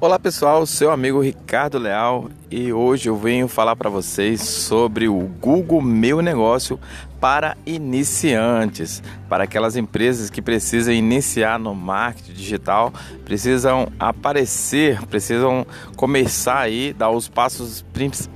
Olá pessoal, seu amigo Ricardo Leal. E hoje eu venho falar para vocês sobre o Google Meu Negócio para iniciantes, para aquelas empresas que precisam iniciar no marketing digital, precisam aparecer, precisam começar aí, dar os passos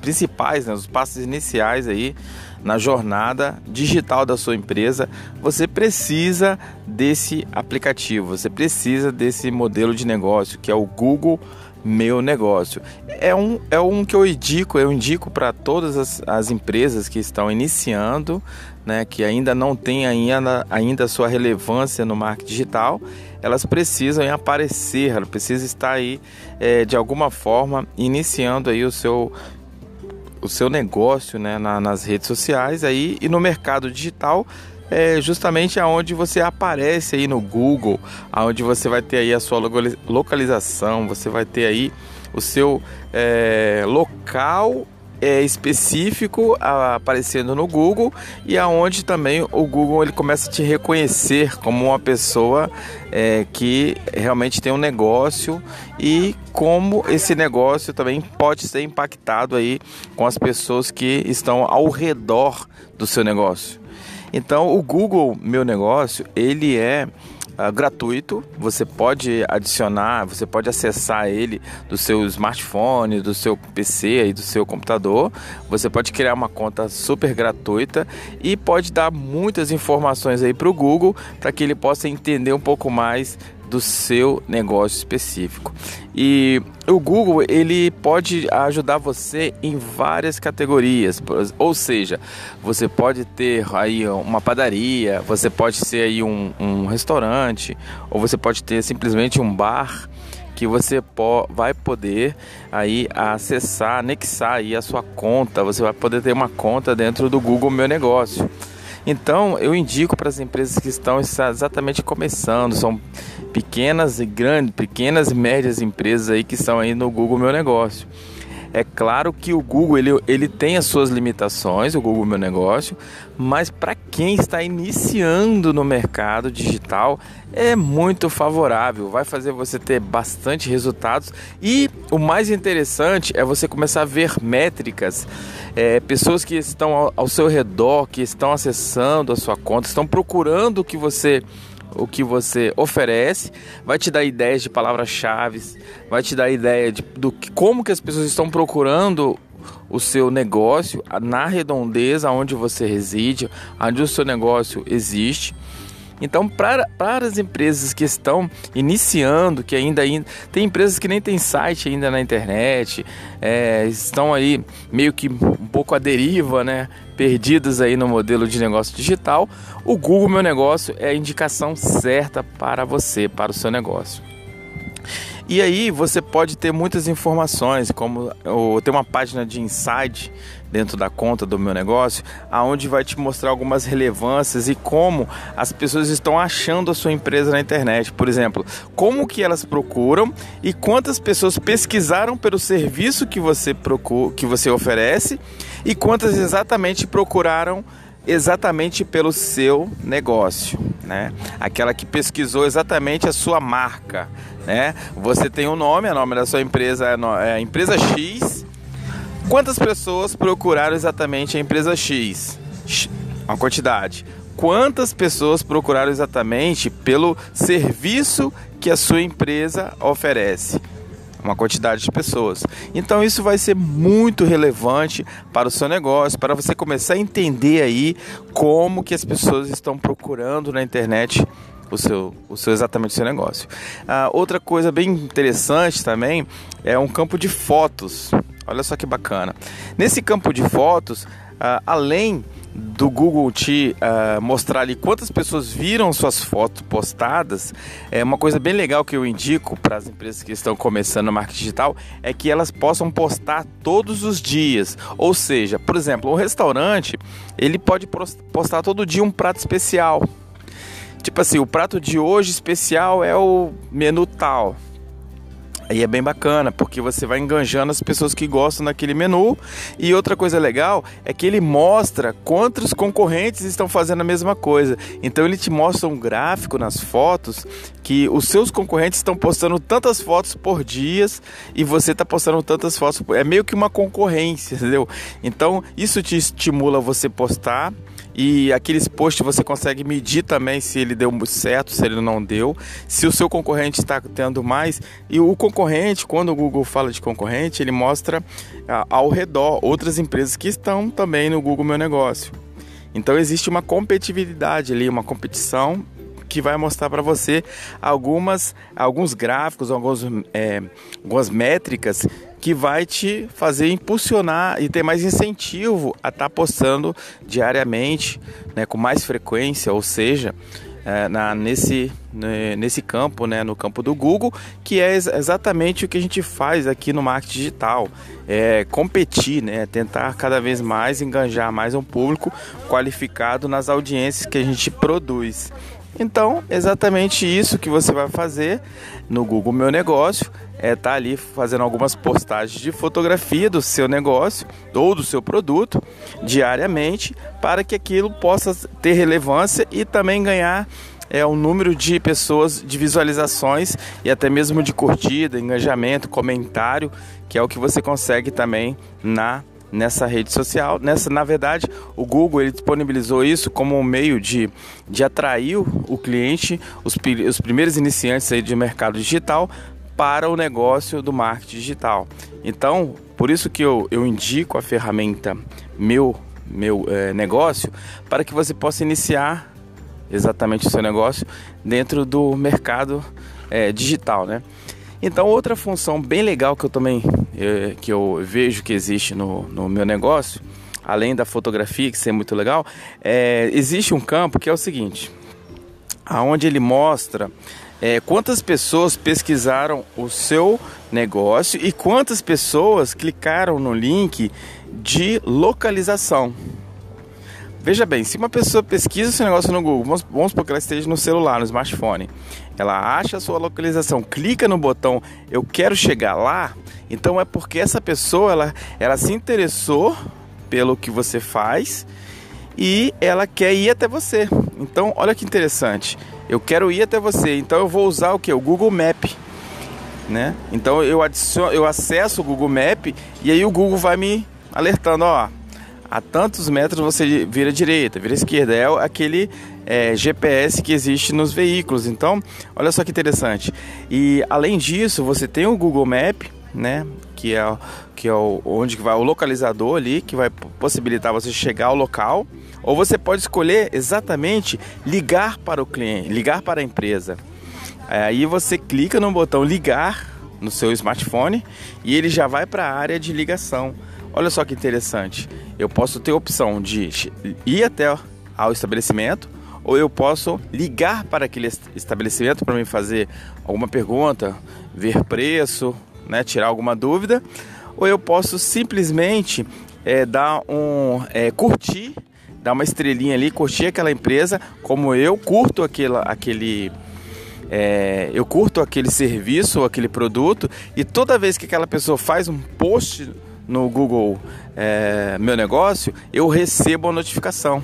principais, né, os passos iniciais aí na jornada digital da sua empresa, você precisa desse aplicativo, você precisa desse modelo de negócio que é o Google Meu Negócio. É um, é um que eu indico, eu indico para todas as, as empresas que estão iniciando, né, que ainda não tem ainda, ainda sua relevância no marketing digital, elas precisam aparecer, elas precisam estar aí é, de alguma forma iniciando aí o seu o seu negócio né, na, nas redes sociais aí e no mercado digital é justamente aonde você aparece aí no Google, aonde você vai ter aí a sua localização, você vai ter aí o seu é, local é, específico aparecendo no Google e aonde também o Google ele começa a te reconhecer como uma pessoa é, que realmente tem um negócio e como esse negócio também pode ser impactado aí com as pessoas que estão ao redor do seu negócio. Então o Google Meu Negócio ele é uh, gratuito. Você pode adicionar, você pode acessar ele do seu smartphone, do seu PC e do seu computador. Você pode criar uma conta super gratuita e pode dar muitas informações aí para o Google para que ele possa entender um pouco mais do seu negócio específico. E o Google ele pode ajudar você em várias categorias, ou seja, você pode ter aí uma padaria, você pode ser aí um, um restaurante, ou você pode ter simplesmente um bar que você po vai poder aí acessar, anexar aí a sua conta. Você vai poder ter uma conta dentro do Google Meu Negócio. Então, eu indico para as empresas que estão exatamente começando, são pequenas e grandes, pequenas e médias empresas aí que estão aí no Google Meu Negócio. É claro que o Google ele, ele tem as suas limitações, o Google Meu Negócio, mas para quem está iniciando no mercado digital é muito favorável, vai fazer você ter bastante resultados. E o mais interessante é você começar a ver métricas, é, pessoas que estão ao, ao seu redor, que estão acessando a sua conta, estão procurando o que você o que você oferece, vai te dar ideias de palavras-chave, vai te dar ideia de, do que, como que as pessoas estão procurando o seu negócio na redondeza onde você reside, onde o seu negócio existe. Então, para, para as empresas que estão iniciando, que ainda, ainda tem empresas que nem tem site ainda na internet, é, estão aí meio que um pouco à deriva, né? Perdidas aí no modelo de negócio digital, o Google Meu Negócio é a indicação certa para você, para o seu negócio. E aí você pode ter muitas informações, como eu tenho uma página de insight dentro da conta do meu negócio, aonde vai te mostrar algumas relevâncias e como as pessoas estão achando a sua empresa na internet. Por exemplo, como que elas procuram e quantas pessoas pesquisaram pelo serviço que você procura, que você oferece e quantas exatamente procuraram exatamente pelo seu negócio, né? Aquela que pesquisou exatamente a sua marca, né? Você tem um nome, o nome da sua empresa é, é a empresa X. Quantas pessoas procuraram exatamente a empresa X? Uma quantidade. Quantas pessoas procuraram exatamente pelo serviço que a sua empresa oferece? Uma quantidade de pessoas. Então isso vai ser muito relevante para o seu negócio, para você começar a entender aí como que as pessoas estão procurando na internet o seu, o seu exatamente o seu negócio. Ah, outra coisa bem interessante também é um campo de fotos. Olha só que bacana. Nesse campo de fotos, ah, além do Google te uh, mostrar ali quantas pessoas viram suas fotos postadas, é uma coisa bem legal que eu indico para as empresas que estão começando no marketing digital é que elas possam postar todos os dias. Ou seja, por exemplo, um restaurante ele pode postar todo dia um prato especial. Tipo assim, o prato de hoje especial é o menu tal. Aí é bem bacana, porque você vai enganjando as pessoas que gostam daquele menu. E outra coisa legal é que ele mostra quantos concorrentes estão fazendo a mesma coisa. Então ele te mostra um gráfico nas fotos que os seus concorrentes estão postando tantas fotos por dia e você está postando tantas fotos. É meio que uma concorrência, entendeu? Então isso te estimula você postar e aqueles posts você consegue medir também se ele deu certo, se ele não deu, se o seu concorrente está tendo mais. E o concorrente, quando o Google fala de concorrente, ele mostra ah, ao redor outras empresas que estão também no Google Meu Negócio. Então existe uma competitividade ali, uma competição que vai mostrar para você algumas, alguns gráficos, alguns, é, algumas métricas que vai te fazer impulsionar e ter mais incentivo a estar tá postando diariamente, né, com mais frequência, ou seja, é, na, nesse, né, nesse campo, né, no campo do Google, que é ex exatamente o que a gente faz aqui no marketing digital, é competir, né, tentar cada vez mais enganjar mais um público qualificado nas audiências que a gente produz. Então, exatamente isso que você vai fazer no Google Meu Negócio é estar tá ali fazendo algumas postagens de fotografia do seu negócio ou do seu produto diariamente para que aquilo possa ter relevância e também ganhar é o número de pessoas, de visualizações e até mesmo de curtida, engajamento, comentário, que é o que você consegue também na nessa rede social. Nessa, na verdade, o Google ele disponibilizou isso como um meio de, de atrair o cliente, os, os primeiros iniciantes aí de mercado digital, para o negócio do marketing digital. Então, por isso que eu, eu indico a ferramenta Meu, meu é, Negócio para que você possa iniciar exatamente o seu negócio dentro do mercado é, digital, né? Então, outra função bem legal que eu também é, que eu vejo que existe no, no meu negócio, além da fotografia, que é muito legal, é, existe um campo que é o seguinte, aonde ele mostra é, quantas pessoas pesquisaram o seu negócio e quantas pessoas clicaram no link de localização. Veja bem, se uma pessoa pesquisa seu negócio no Google, vamos supor que ela esteja no celular, no smartphone, ela acha a sua localização, clica no botão eu quero chegar lá, então é porque essa pessoa ela, ela se interessou pelo que você faz e ela quer ir até você. Então, olha que interessante. Eu quero ir até você, então eu vou usar o que? O Google Map. Né? Então eu, adiciono, eu acesso o Google Map e aí o Google vai me alertando, ó, a tantos metros você vira direita, vira esquerda. É aquele é, GPS que existe nos veículos. Então, olha só que interessante. E além disso, você tem o Google Map, né? Que é, que é o, onde vai o localizador ali, que vai possibilitar você chegar ao local. Ou você pode escolher exatamente ligar para o cliente, ligar para a empresa. Aí você clica no botão ligar no seu smartphone e ele já vai para a área de ligação. Olha só que interessante. Eu posso ter a opção de ir até ao estabelecimento ou eu posso ligar para aquele estabelecimento para me fazer alguma pergunta, ver preço, né, tirar alguma dúvida, ou eu posso simplesmente é, dar um é, curtir, dar uma estrelinha ali, curtir aquela empresa, como eu curto aquela, aquele é, eu curto aquele serviço ou aquele produto e toda vez que aquela pessoa faz um post no Google Meu Negócio, eu recebo a notificação.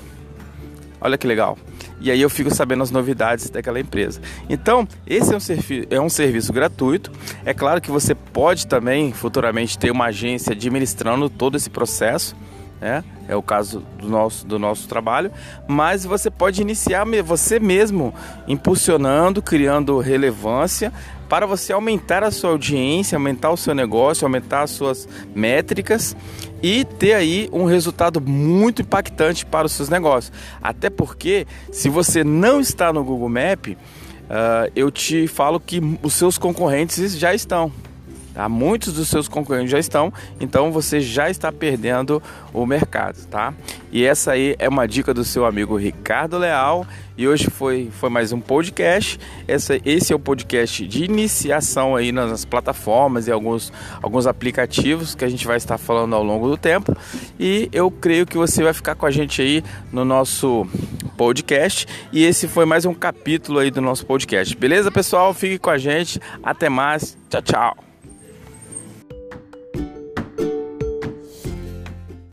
Olha que legal. E aí eu fico sabendo as novidades daquela empresa. Então, esse é um, serviço, é um serviço gratuito. É claro que você pode também futuramente ter uma agência administrando todo esse processo. Né? É o caso do nosso, do nosso trabalho, mas você pode iniciar você mesmo impulsionando, criando relevância para você aumentar a sua audiência, aumentar o seu negócio, aumentar as suas métricas e ter aí um resultado muito impactante para os seus negócios. Até porque, se você não está no Google Map, uh, eu te falo que os seus concorrentes já estão. Tá? Muitos dos seus concorrentes já estão, então você já está perdendo o mercado, tá? E essa aí é uma dica do seu amigo Ricardo Leal. E hoje foi, foi mais um podcast. Essa, esse é o podcast de iniciação aí nas plataformas e alguns, alguns aplicativos que a gente vai estar falando ao longo do tempo. E eu creio que você vai ficar com a gente aí no nosso podcast. E esse foi mais um capítulo aí do nosso podcast. Beleza, pessoal? Fique com a gente. Até mais. Tchau, tchau.